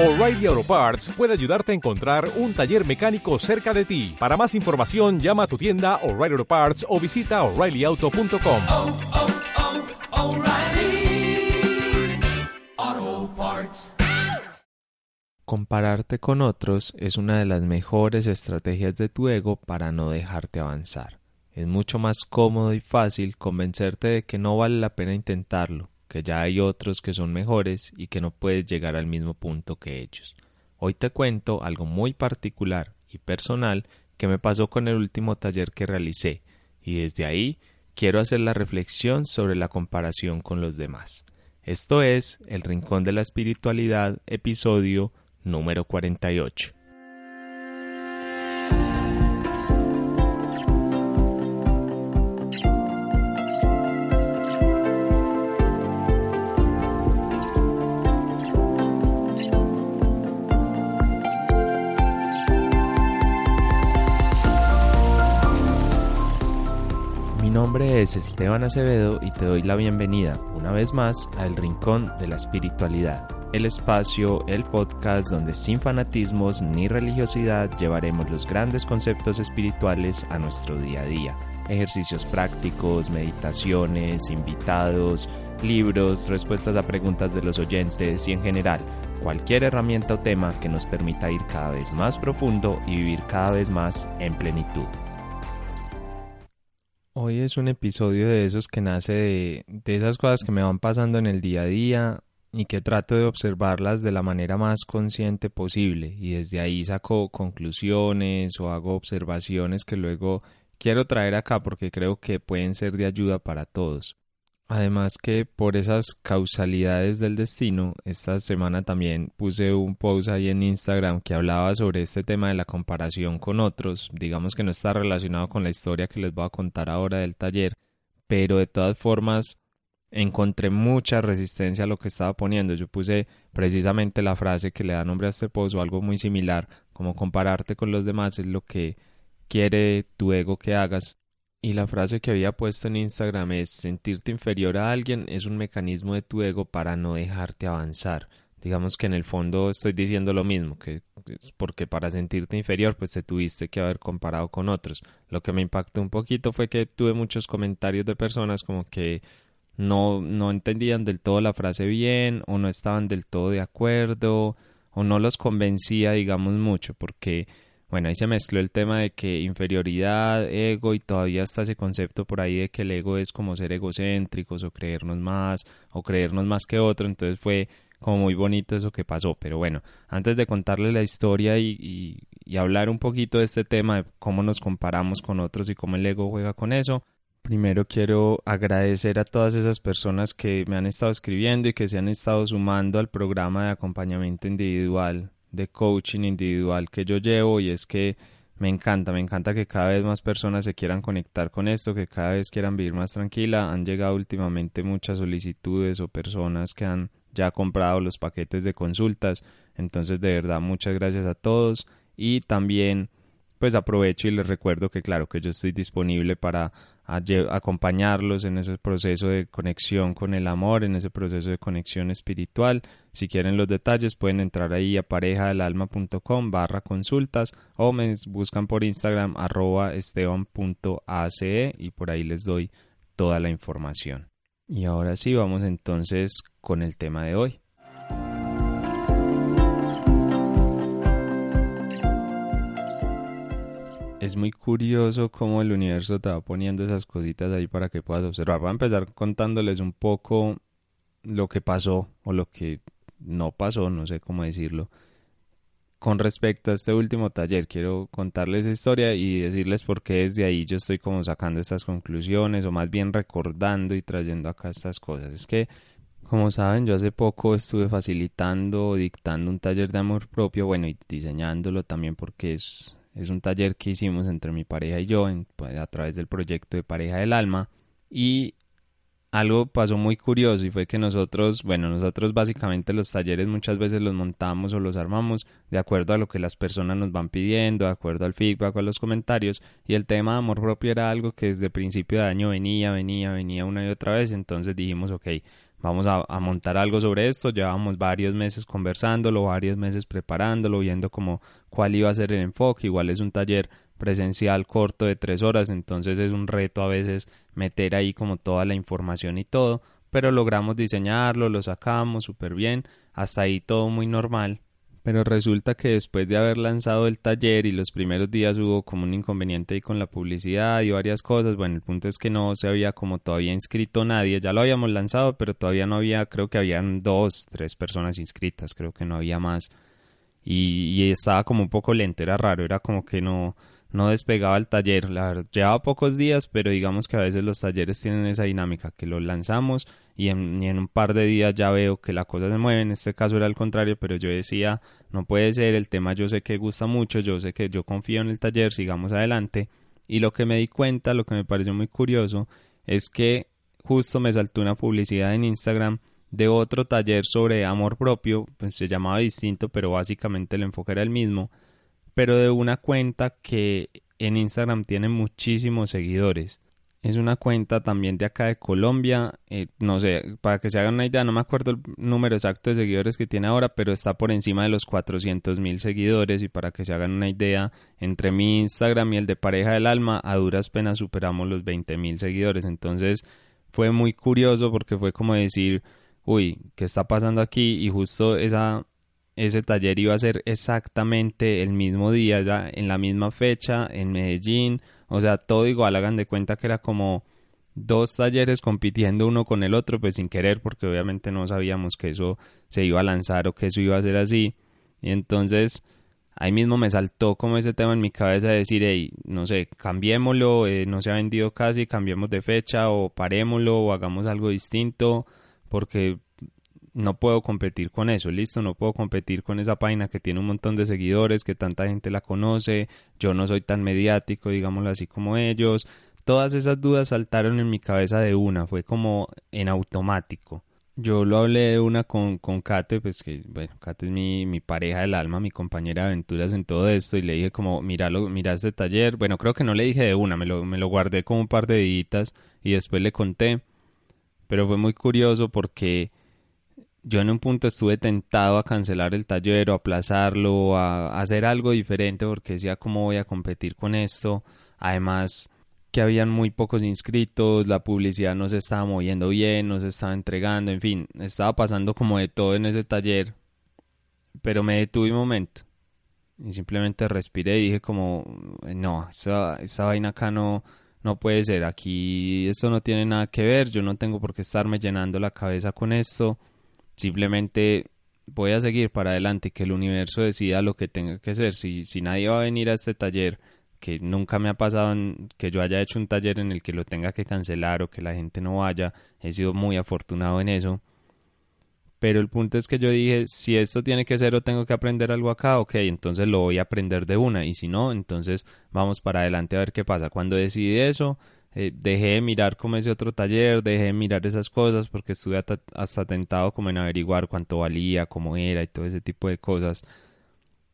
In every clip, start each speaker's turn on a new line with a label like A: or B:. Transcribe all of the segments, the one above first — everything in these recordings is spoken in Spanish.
A: O'Reilly Auto Parts puede ayudarte a encontrar un taller mecánico cerca de ti. Para más información, llama a tu tienda O'Reilly Auto Parts o visita oreillyauto.com.
B: oh, oh, Parts.
C: Compararte con otros es una de las mejores estrategias de tu ego para no dejarte avanzar. Es mucho más cómodo y fácil convencerte de que no vale la pena intentarlo, que ya hay otros que son mejores y que no puedes llegar al mismo punto que ellos. Hoy te cuento algo muy particular y personal que me pasó con el último taller que realicé y desde ahí quiero hacer la reflexión sobre la comparación con los demás. Esto es El Rincón de la Espiritualidad, episodio número 48. Es Esteban Acevedo y te doy la bienvenida una vez más a El Rincón de la Espiritualidad, el espacio, el podcast donde sin fanatismos ni religiosidad llevaremos los grandes conceptos espirituales a nuestro día a día. Ejercicios prácticos, meditaciones, invitados, libros, respuestas a preguntas de los oyentes y en general cualquier herramienta o tema que nos permita ir cada vez más profundo y vivir cada vez más en plenitud. Hoy es un episodio de esos que nace de, de, esas cosas que me van pasando en el día a día y que trato de observarlas de la manera más consciente posible y desde ahí saco conclusiones o hago observaciones que luego quiero traer acá porque creo que pueden ser de ayuda para todos. Además que por esas causalidades del destino, esta semana también puse un post ahí en Instagram que hablaba sobre este tema de la comparación con otros. Digamos que no está relacionado con la historia que les voy a contar ahora del taller, pero de todas formas encontré mucha resistencia a lo que estaba poniendo. Yo puse precisamente la frase que le da nombre a este post o algo muy similar, como compararte con los demás es lo que quiere tu ego que hagas y la frase que había puesto en Instagram es sentirte inferior a alguien es un mecanismo de tu ego para no dejarte avanzar. Digamos que en el fondo estoy diciendo lo mismo, que es porque para sentirte inferior pues te tuviste que haber comparado con otros. Lo que me impactó un poquito fue que tuve muchos comentarios de personas como que no, no entendían del todo la frase bien o no estaban del todo de acuerdo o no los convencía digamos mucho porque bueno, ahí se mezcló el tema de que inferioridad, ego y todavía está ese concepto por ahí de que el ego es como ser egocéntricos o creernos más o creernos más que otro, entonces fue como muy bonito eso que pasó, pero bueno, antes de contarles la historia y, hablar un poquito de este tema de cómo nos comparamos con otros y cómo el ego juega con eso, Primero quiero agradecer a todas esas personas que me han estado escribiendo y que se han estado sumando al programa de acompañamiento individual de coaching individual que yo llevo y es que me encanta, me encanta que cada vez más personas se quieran conectar con esto, que cada vez quieran vivir más tranquila. Han llegado últimamente muchas solicitudes o personas que han ya comprado los paquetes de consultas. Entonces, de verdad, muchas gracias a todos y también pues aprovecho y les recuerdo que claro que yo estoy disponible para acompañarlos en ese proceso de conexión con el amor, en ese proceso de conexión espiritual. Si quieren los detalles pueden entrar ahí a parejadelalma.com barra consultas o me buscan por Instagram arroba esteban.ace y por ahí les doy toda la información. Y ahora sí, vamos entonces con el tema de hoy. Es muy curioso cómo el universo te va poniendo esas cositas ahí para que puedas observar. Voy a empezar contándoles un poco lo que pasó o lo que no pasó, no sé cómo decirlo. Con respecto a este último taller, quiero contarles esa historia y decirles por qué desde ahí yo estoy como sacando estas conclusiones o más bien recordando y trayendo acá estas cosas. Es que, como saben, yo hace poco estuve facilitando, dictando un taller de amor propio, bueno, y diseñándolo también porque es es un taller que hicimos entre mi pareja y yo pues, a través del proyecto de Pareja del Alma. Y algo pasó muy curioso y fue que nosotros, bueno, nosotros básicamente los talleres muchas veces los montamos o los armamos de acuerdo a lo que las personas nos van pidiendo, de acuerdo al feedback a los comentarios. Y el tema de amor propio era algo que desde principio de año venía, venía, venía una y otra vez. Entonces dijimos, ok, vamos a, montar algo sobre esto. Llevamos varios meses conversándolo, varios meses preparándolo, viendo como cuál iba a ser el enfoque. Igual es un taller presencial corto de tres horas, entonces es un reto a veces meter ahí como toda la información y todo, pero logramos diseñarlo, lo sacamos súper bien, hasta ahí todo muy normal. Pero resulta que después de haber lanzado el taller y los primeros días hubo como un inconveniente ahí con la publicidad y varias cosas. Bueno, el punto es que no se había como todavía inscrito nadie. Ya lo habíamos lanzado, pero todavía no había, creo que habían dos, tres personas inscritas, creo que no había más. Y, y estaba como un poco lento, era raro, era como que no, no despegaba el taller. La llevaba pocos días, pero digamos que a veces los talleres tienen esa dinámica, que lo lanzamos y en, y en, un par de días ya veo que la cosa se mueve. En este caso era al contrario, pero yo decía, no puede ser, el tema yo sé que gusta mucho, yo sé que yo confío en el taller, sigamos adelante. Y lo que me di cuenta, lo que me pareció muy curioso, es que justo me saltó una publicidad en Instagram de otro taller sobre amor propio, pues se llamaba distinto, pero básicamente el enfoque era el mismo pero de una cuenta que en Instagram tiene muchísimos seguidores. Es una cuenta también de acá de Colombia. Eh, no sé, para que se hagan una idea, no me acuerdo el número exacto de seguidores que tiene ahora, pero está por encima de los 400 mil seguidores. Y para que se hagan una idea, entre mi Instagram y el de Pareja del Alma, a duras penas superamos los 20 mil seguidores. Entonces fue muy curioso porque fue como decir, uy, ¿qué está pasando aquí? Y justo esa ese taller iba a ser exactamente el mismo día, ya en la misma fecha, en Medellín, o sea, todo igual, hagan de cuenta que era como dos talleres compitiendo uno con el otro, pues sin querer, porque obviamente no sabíamos que eso se iba a lanzar o que eso iba a ser así. Y entonces ahí mismo me saltó como ese tema en mi cabeza de decir, hey, no sé, cambiémoslo, eh, no se ha vendido casi, cambiemos de fecha o parémoslo o hagamos algo distinto, porque no puedo competir con eso, listo, no puedo competir con esa página que tiene un montón de seguidores, que tanta gente la conoce, yo no soy tan mediático, digámoslo así como ellos. Todas esas dudas saltaron en mi cabeza de una, fue como en automático. Yo lo hablé de una con, con Kate, pues que, bueno, Kate es mi, mi pareja del alma, mi compañera de aventuras en todo esto, y le dije como, míralo, mira este taller. Bueno, creo que no le dije de una, me lo, me lo guardé como un par de días y después le conté. Pero fue muy curioso porque yo en un punto estuve tentado a cancelar el taller o aplazarlo, a, hacer algo diferente porque decía cómo voy a competir con esto. Además que habían muy pocos inscritos, la publicidad no se estaba moviendo bien, no se estaba entregando, en fin, estaba pasando como de todo en ese taller. Pero me detuve un momento y simplemente respiré y dije como, no, esa, esa vaina acá no, no puede ser, aquí esto no tiene nada que ver, yo no tengo por qué estarme llenando la cabeza con esto Simplemente voy a seguir para adelante, que el universo decida lo que tenga que ser. Si, si nadie va a venir a este taller, que nunca me ha pasado que yo haya hecho un taller en el que lo tenga que cancelar o que la gente no vaya, he sido muy afortunado en eso. Pero el punto es que yo dije, si esto tiene que ser o tengo que aprender algo acá, ok, entonces lo voy a aprender de una. Y si no, entonces vamos para adelante a ver qué pasa. Cuando decidí eso, eh, dejé de mirar como ese otro taller, dejé de mirar esas cosas porque estuve hasta tentado como en averiguar cuánto valía, cómo era y todo ese tipo de cosas.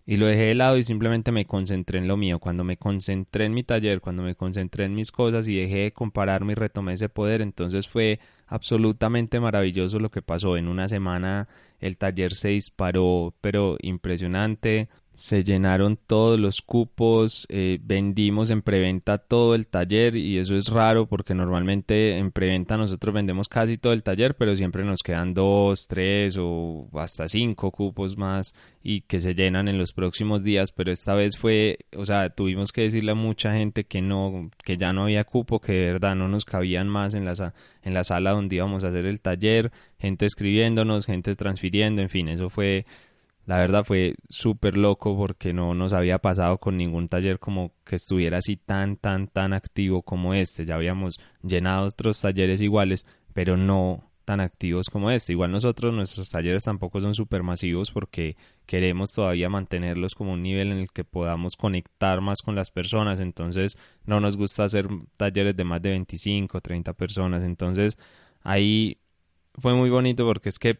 C: Y lo dejé de lado y simplemente me concentré en lo mío. Cuando me concentré en mi taller, cuando me concentré en mis cosas y dejé de compararme y retomé ese poder, entonces fue absolutamente maravilloso lo que pasó. En una semana el taller se disparó, pero impresionante se llenaron todos los cupos, eh, vendimos en preventa todo el taller y eso es raro porque normalmente en preventa nosotros vendemos casi todo el taller, pero siempre nos quedan dos, tres o hasta cinco cupos más y que se llenan en los próximos días, pero esta vez fue, o sea, tuvimos que decirle a mucha gente que no, que ya no había cupo, que de verdad no nos cabían más en la, en la sala donde íbamos a hacer el taller, gente escribiéndonos, gente transfiriendo, en fin, eso fue la verdad fue súper loco porque no nos había pasado con ningún taller como que estuviera así tan, tan, tan activo como este. Ya habíamos llenado otros talleres iguales, pero no tan activos como este. Igual nosotros, nuestros talleres tampoco son súper masivos porque queremos todavía mantenerlos como un nivel en el que podamos conectar más con las personas. Entonces no nos gusta hacer talleres de más de 25, 30 personas. Entonces ahí fue muy bonito porque es que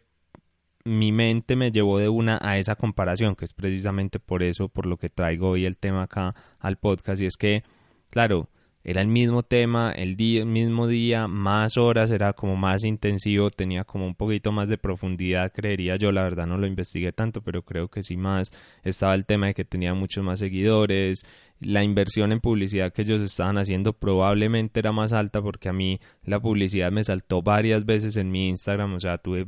C: mi mente me llevó de una a esa comparación, que es precisamente por eso, por lo que traigo hoy el tema acá al podcast, y es que, claro, era el mismo tema, el, día, mismo día, más horas, era como más intensivo, tenía como un poquito más de profundidad, creería yo, la verdad no lo investigué tanto, pero creo que sí más. Estaba el tema de que tenía muchos más seguidores, la inversión en publicidad que ellos estaban haciendo probablemente era más alta porque a mí la publicidad me saltó varias veces en mi Instagram, o sea, tuve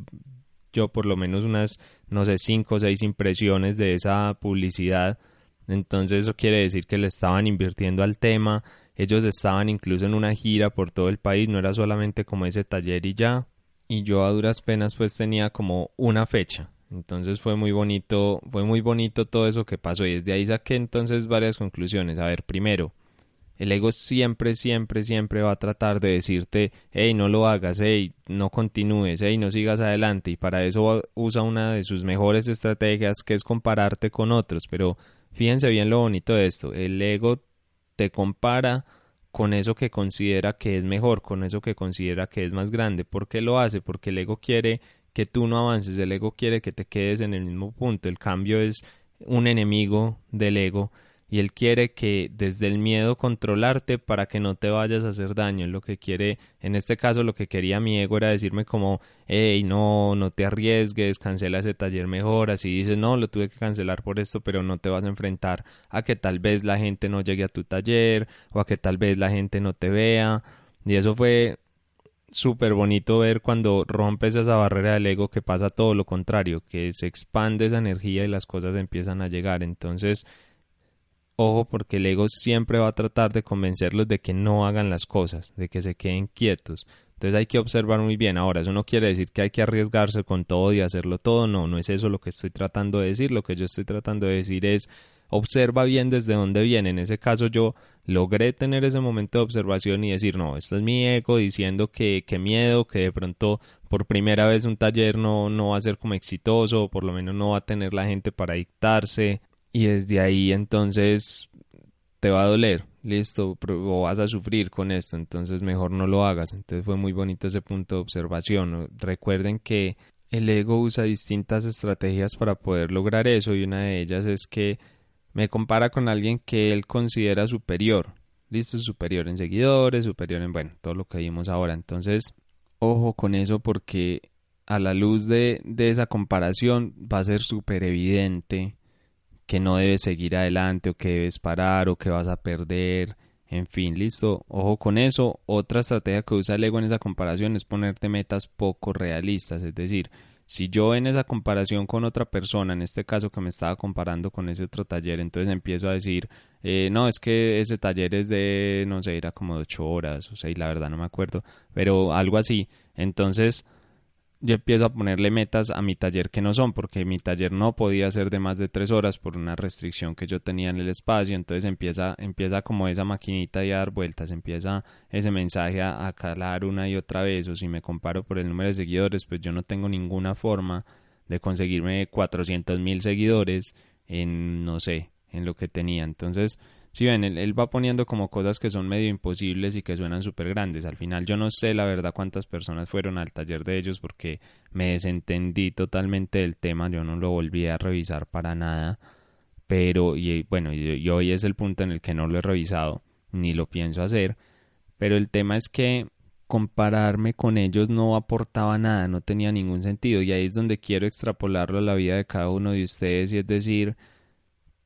C: yo por lo menos unas, no sé, cinco o seis impresiones de esa publicidad. Entonces eso quiere decir que le estaban invirtiendo al tema, ellos estaban incluso en una gira por todo el país, no era solamente como ese taller y ya. Y yo a duras penas pues tenía como una fecha. Entonces fue muy bonito, fue muy bonito todo eso que pasó y desde ahí saqué entonces varias conclusiones. A ver, primero, el ego siempre, siempre, siempre va a tratar de decirte, hey, no lo hagas, hey, no continúes, hey, no sigas adelante. Y para eso usa una de sus mejores estrategias que es compararte con otros. Pero fíjense bien lo bonito de esto. El ego te compara con eso que considera que es mejor, con eso que considera que es más grande. ¿Por qué lo hace? Porque el ego quiere que tú no avances, el ego quiere que te quedes en el mismo punto. El cambio es un enemigo del ego y él quiere que desde el miedo controlarte para que no te vayas a hacer daño. Lo que quiere, en este caso lo que quería mi ego era decirme como, hey, no, no te arriesgues, cancela ese taller mejor. Así dices, no, lo tuve que cancelar por esto, pero no te vas a enfrentar a que tal vez la gente no llegue a tu taller o a que tal vez la gente no te vea. Y eso fue súper bonito ver cuando rompes esa barrera del ego que pasa todo lo contrario, que se expande esa energía y las cosas empiezan a llegar. Entonces, Ojo porque el ego siempre va a tratar de convencerlos de que no hagan las cosas, de que se queden quietos. Entonces hay que observar muy bien. Ahora, eso no quiere decir que hay que arriesgarse con todo y hacerlo todo. No, no es eso lo que estoy tratando de decir. Lo que yo estoy tratando de decir es observa bien desde dónde viene. En ese caso yo logré tener ese momento de observación y decir, no, esto es mi ego diciendo que, que miedo, que de pronto por primera vez un taller no, no va a ser como exitoso, por lo menos no va a tener la gente para dictarse y desde ahí entonces te va a doler, listo, o vas a sufrir con esto, entonces mejor no lo hagas. Entonces fue muy bonito ese punto de observación. Recuerden que el ego usa distintas estrategias para poder lograr eso y una de ellas es que me compara con alguien que él considera superior, listo, superior en seguidores, superior en, bueno, todo lo que vimos ahora. Entonces, ojo con eso porque a la luz de, de esa comparación va a ser súper evidente que no debes seguir adelante o que debes parar o que vas a perder. En fin, listo. Ojo con eso. Otra estrategia que usa el ego en esa comparación es ponerte metas poco realistas. Es decir, si yo en esa comparación con otra persona, en este caso que me estaba comparando con ese otro taller, entonces empiezo a decir, eh, no, es que ese taller es de, no sé, era como ocho horas, o sea, y la verdad no me acuerdo, pero algo así. Entonces, yo empiezo a ponerle metas a mi taller que no son, porque mi taller no podía ser de más de tres horas por una restricción que yo tenía en el espacio, entonces empieza, empieza como esa maquinita y a dar vueltas, empieza ese mensaje a, calar una y otra vez, o si me comparo por el número de seguidores, pues yo no tengo ninguna forma de conseguirme 400 mil seguidores en, no sé, en lo que tenía, entonces si ven, él, va poniendo como cosas que son medio imposibles y que suenan súper grandes. Al final yo no sé la verdad cuántas personas fueron al taller de ellos porque me desentendí totalmente del tema, yo no lo volví a revisar para nada. Pero, y bueno, y, hoy es el punto en el que no lo he revisado, ni lo pienso hacer. Pero el tema es que compararme con ellos no aportaba nada, no tenía ningún sentido. Y ahí es donde quiero extrapolarlo a la vida de cada uno de ustedes y es decir,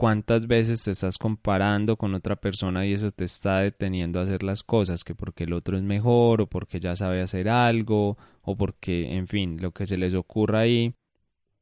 C: cuántas veces te estás comparando con otra persona y eso te está deteniendo a hacer las cosas, que porque el otro es mejor o porque ya sabe hacer algo o porque, en fin, lo que se les ocurra ahí.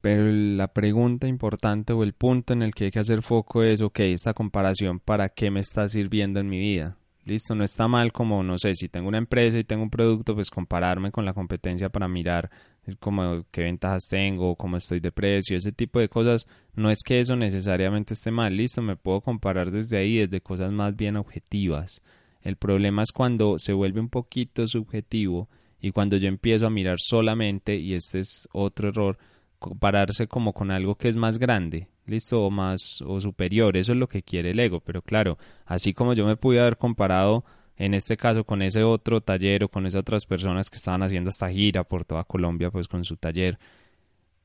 C: Pero la pregunta importante o el punto en el que hay que hacer foco es, ok, esta comparación, ¿para qué me está sirviendo en mi vida? Listo, no está mal como, no sé, si tengo una empresa y tengo un producto, pues compararme con la competencia para mirar como qué ventajas tengo, cómo estoy de precio, ese tipo de cosas. No es que eso necesariamente esté mal, listo, me puedo comparar desde ahí, desde cosas más bien objetivas. El problema es cuando se vuelve un poquito subjetivo y cuando yo empiezo a mirar solamente, y este es otro error, compararse como con algo que es más grande, listo, o más o superior, eso es lo que quiere el ego, pero claro, así como yo me pude haber comparado en este caso con ese otro taller o con esas otras personas que estaban haciendo esta gira por toda Colombia pues con su taller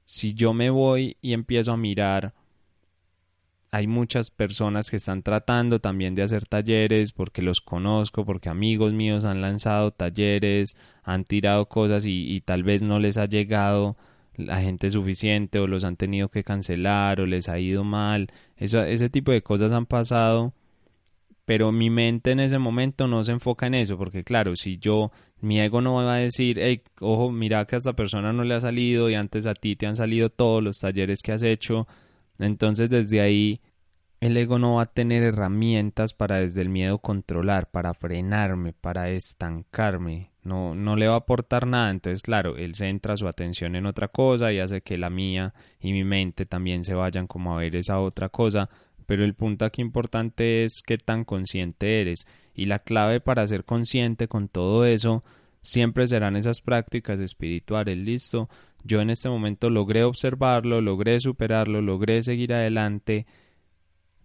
C: si yo me voy y empiezo a mirar hay muchas personas que están tratando también de hacer talleres porque los conozco, porque amigos míos han lanzado talleres, han tirado cosas y, tal vez no les ha llegado la gente suficiente o los han tenido que cancelar o les ha ido mal. Eso, ese tipo de cosas han pasado, pero mi mente en ese momento no se enfoca en eso, porque claro, si yo, mi ego no va a decir, hey, ojo, mira que a esta persona no le ha salido y antes a ti te han salido todos los talleres que has hecho, entonces desde ahí el ego no va a tener herramientas para desde el miedo controlar, para frenarme, para estancarme. No, no le va a aportar nada. Entonces, claro, él centra su atención en otra cosa y hace que la mía y mi mente también se vayan como a ver esa otra cosa. Pero el punto aquí importante es qué tan consciente eres. Y la clave para ser consciente con todo eso siempre serán esas prácticas espirituales. Listo, yo en este momento logré observarlo, logré superarlo, logré seguir adelante,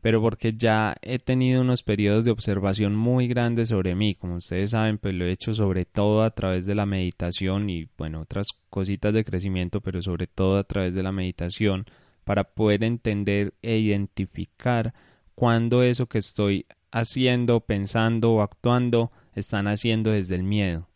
C: pero porque ya he tenido unos periodos de observación muy grandes sobre mí, como ustedes saben, pues lo he hecho sobre todo a través de la meditación y bueno, otras cositas de crecimiento, pero sobre todo a través de la meditación, para poder entender e identificar cuándo eso que estoy haciendo, pensando o actuando están haciendo desde el miedo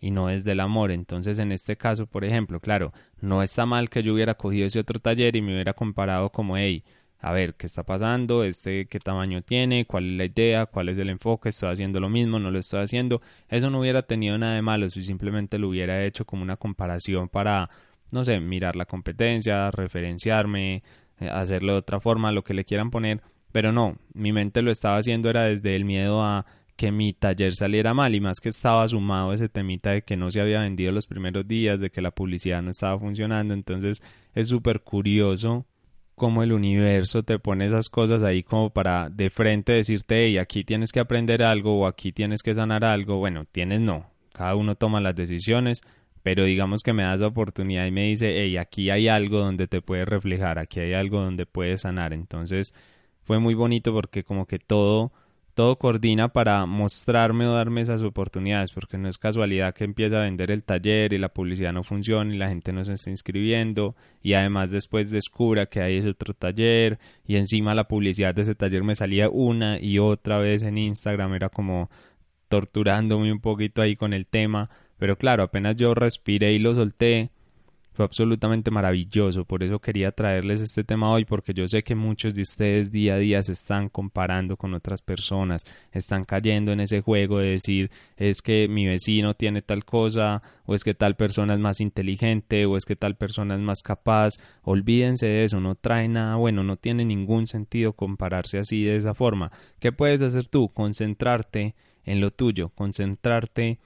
C: y no desde el amor. Entonces, en este caso, por ejemplo, claro, no está mal que yo hubiera cogido ese otro taller y me hubiera comparado como, hey, a ver, ¿qué está pasando? Este, ¿Qué tamaño tiene? ¿Cuál es la idea? ¿Cuál es el enfoque? ¿Estoy haciendo lo mismo? ¿No lo estoy haciendo? Eso no hubiera tenido nada de malo si simplemente lo hubiera hecho como una comparación para, no sé, mirar la competencia, referenciarme, eh, hacerlo de otra forma, lo que le quieran poner. Pero no, mi mente lo estaba haciendo era desde el miedo a que mi taller saliera mal y más que estaba sumado ese temita de que no se había vendido los primeros días, de que la publicidad no estaba funcionando, entonces es súper curioso cómo el universo te pone esas cosas ahí como para de frente decirte, hey, aquí tienes que aprender algo o aquí tienes que sanar algo, bueno, tienes no, cada uno toma las decisiones, pero digamos que me das la oportunidad y me dice, hey, aquí hay algo donde te puedes reflejar, aquí hay algo donde puedes sanar, entonces fue muy bonito porque como que todo todo coordina para mostrarme o darme esas oportunidades, porque no es casualidad que empiece a vender el taller y la publicidad no funciona y la gente no se está inscribiendo y además después descubra que hay ese otro taller y encima la publicidad de ese taller me salía una y otra vez en Instagram, era como torturándome un poquito ahí con el tema, pero claro, apenas yo respiré y lo solté, fue absolutamente maravilloso. Por eso quería traerles este tema hoy, porque yo sé que muchos de ustedes día a día se están comparando con otras personas, están cayendo en ese juego de decir es que mi vecino tiene tal cosa, o es que tal persona es más inteligente, o es que tal persona es más capaz. Olvídense de eso, no trae nada bueno, no tiene ningún sentido compararse así de esa forma. ¿Qué puedes hacer tú? Concentrarte en lo tuyo, concentrarte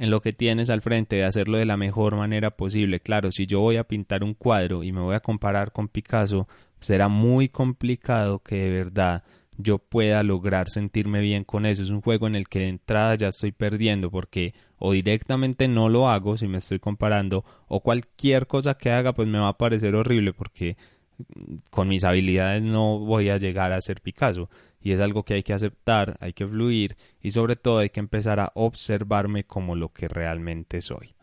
C: en lo que tienes al frente de hacerlo de la mejor manera posible. Claro, si yo voy a pintar un cuadro y me voy a comparar con Picasso, será muy complicado que de verdad yo pueda lograr sentirme bien con eso. Es un juego en el que de entrada ya estoy perdiendo porque o directamente no lo hago si me estoy comparando o cualquier cosa que haga pues me va a parecer horrible porque con mis habilidades no voy a llegar a ser Picasso y es algo que hay que aceptar, hay que fluir y sobre todo hay que empezar a observarme como lo que realmente soy.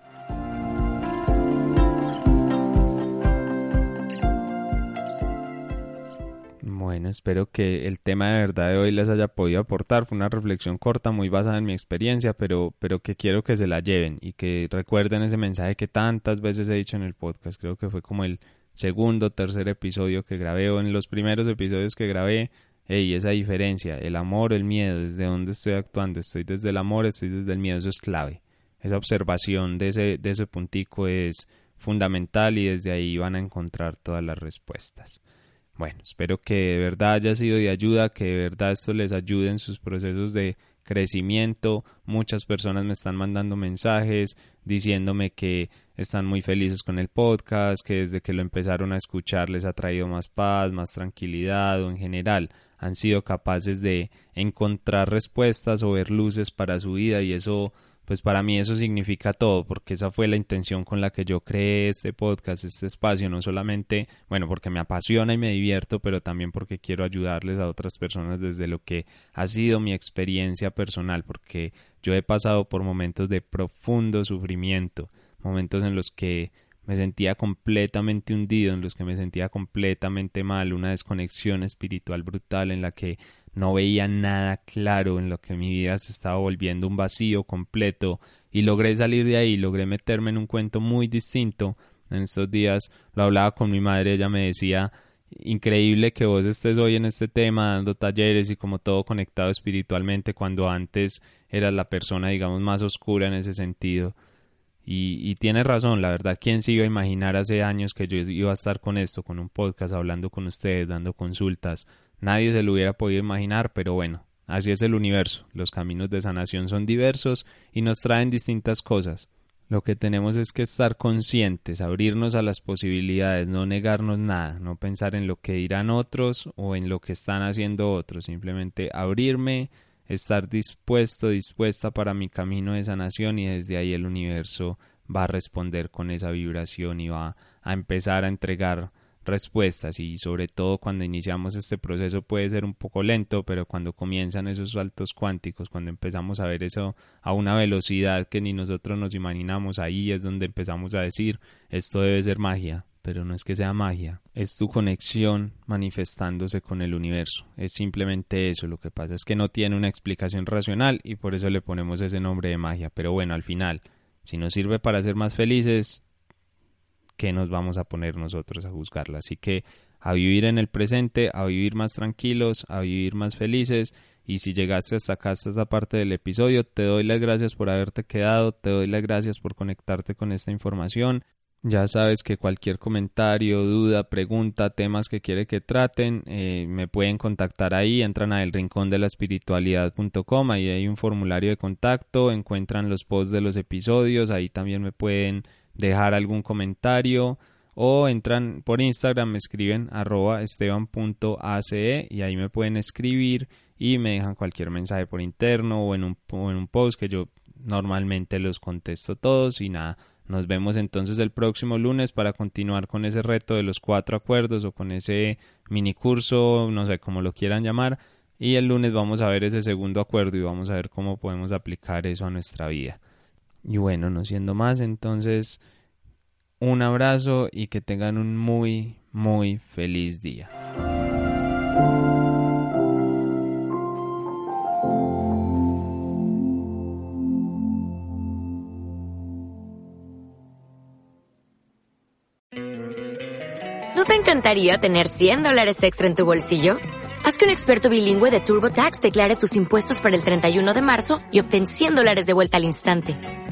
C: Bueno, espero que el tema de verdad de hoy les haya podido aportar. Fue una reflexión corta, muy basada en mi experiencia, pero, pero que quiero que se la lleven y que recuerden ese mensaje que tantas veces he dicho en el podcast. Creo que fue como el segundo, tercer episodio que grabé o en los primeros episodios que grabé y esa diferencia, el amor, el miedo, desde dónde estoy actuando, estoy desde el amor, estoy desde el miedo, eso es clave. Esa observación de ese, de ese puntico es fundamental y desde ahí van a encontrar todas las respuestas. Bueno, espero que de verdad haya sido de ayuda, que de verdad esto les ayude en sus procesos de crecimiento. Muchas personas me están mandando mensajes diciéndome que están muy felices con el podcast, que desde que lo empezaron a escuchar les ha traído más paz, más tranquilidad o en general han sido capaces de encontrar respuestas o ver luces para su vida y eso pues para mí eso significa todo, porque esa fue la intención con la que yo creé este podcast, este espacio, no solamente, bueno, porque me apasiona y me divierto, pero también porque quiero ayudarles a otras personas desde lo que ha sido mi experiencia personal, porque yo he pasado por momentos de profundo sufrimiento, momentos en los que me sentía completamente hundido, en los que me sentía completamente mal, una desconexión espiritual brutal en la que no veía nada claro, en lo que mi vida se estaba volviendo un vacío completo y logré salir de ahí, logré meterme en un cuento muy distinto. En estos días lo hablaba con mi madre, ella me decía, increíble que vos estés hoy en este tema dando talleres y como todo conectado espiritualmente cuando antes eras la persona digamos más oscura en ese sentido y, tienes razón, la verdad, ¿quién se iba a imaginar hace años que yo iba a estar con esto, con un podcast, hablando con ustedes, dando consultas? Nadie se lo hubiera podido imaginar, pero bueno, así es el universo. Los caminos de sanación son diversos y nos traen distintas cosas. Lo que tenemos es que estar conscientes, abrirnos a las posibilidades, no negarnos nada, no pensar en lo que dirán otros o en lo que están haciendo otros, simplemente abrirme, estar dispuesto, dispuesta para mi camino de sanación y desde ahí el universo va a responder con esa vibración y va a empezar a entregar respuestas y sobre todo cuando iniciamos este proceso puede ser un poco lento, pero cuando comienzan esos saltos cuánticos, cuando empezamos a ver eso a una velocidad que ni nosotros nos imaginamos, ahí es donde empezamos a decir esto debe ser magia, pero no es que sea magia, es tu conexión manifestándose con el universo. Es simplemente eso, lo que pasa es que no tiene una explicación racional y por eso le ponemos ese nombre de magia. Pero bueno, al final, si nos sirve para ser más felices, ¿qué nos vamos a poner nosotros a juzgarla? Así que a vivir en el presente, a vivir más tranquilos, a vivir más felices. Y si llegaste hasta acá, hasta esta parte del episodio, te doy las gracias por haberte quedado, te doy las gracias por conectarte con esta información. Ya sabes que cualquier comentario, duda, pregunta, temas que quiere que traten, eh, me pueden contactar ahí, entran a elrincondelaspiritualidad.com, ahí hay un formulario de contacto, encuentran los posts de los episodios, ahí también me pueden dejar algún comentario o entran por Instagram, me escriben arroba esteban.ace y ahí me pueden escribir y me dejan cualquier mensaje por interno o en un, o en un post que yo normalmente los contesto todos y nada nos vemos entonces el próximo lunes para continuar con ese reto de los cuatro acuerdos o con ese mini curso, no sé cómo lo quieran llamar. Y el lunes vamos a ver ese segundo acuerdo y vamos a ver cómo podemos aplicar eso a nuestra vida. Y bueno, no siendo más, entonces un abrazo y que tengan un muy, muy feliz día.
D: ¿No te encantaría tener 100 dólares extra en tu bolsillo? Haz que un experto bilingüe de TurboTax declare tus impuestos para el 31 de marzo y obtén 100 dólares de vuelta al instante.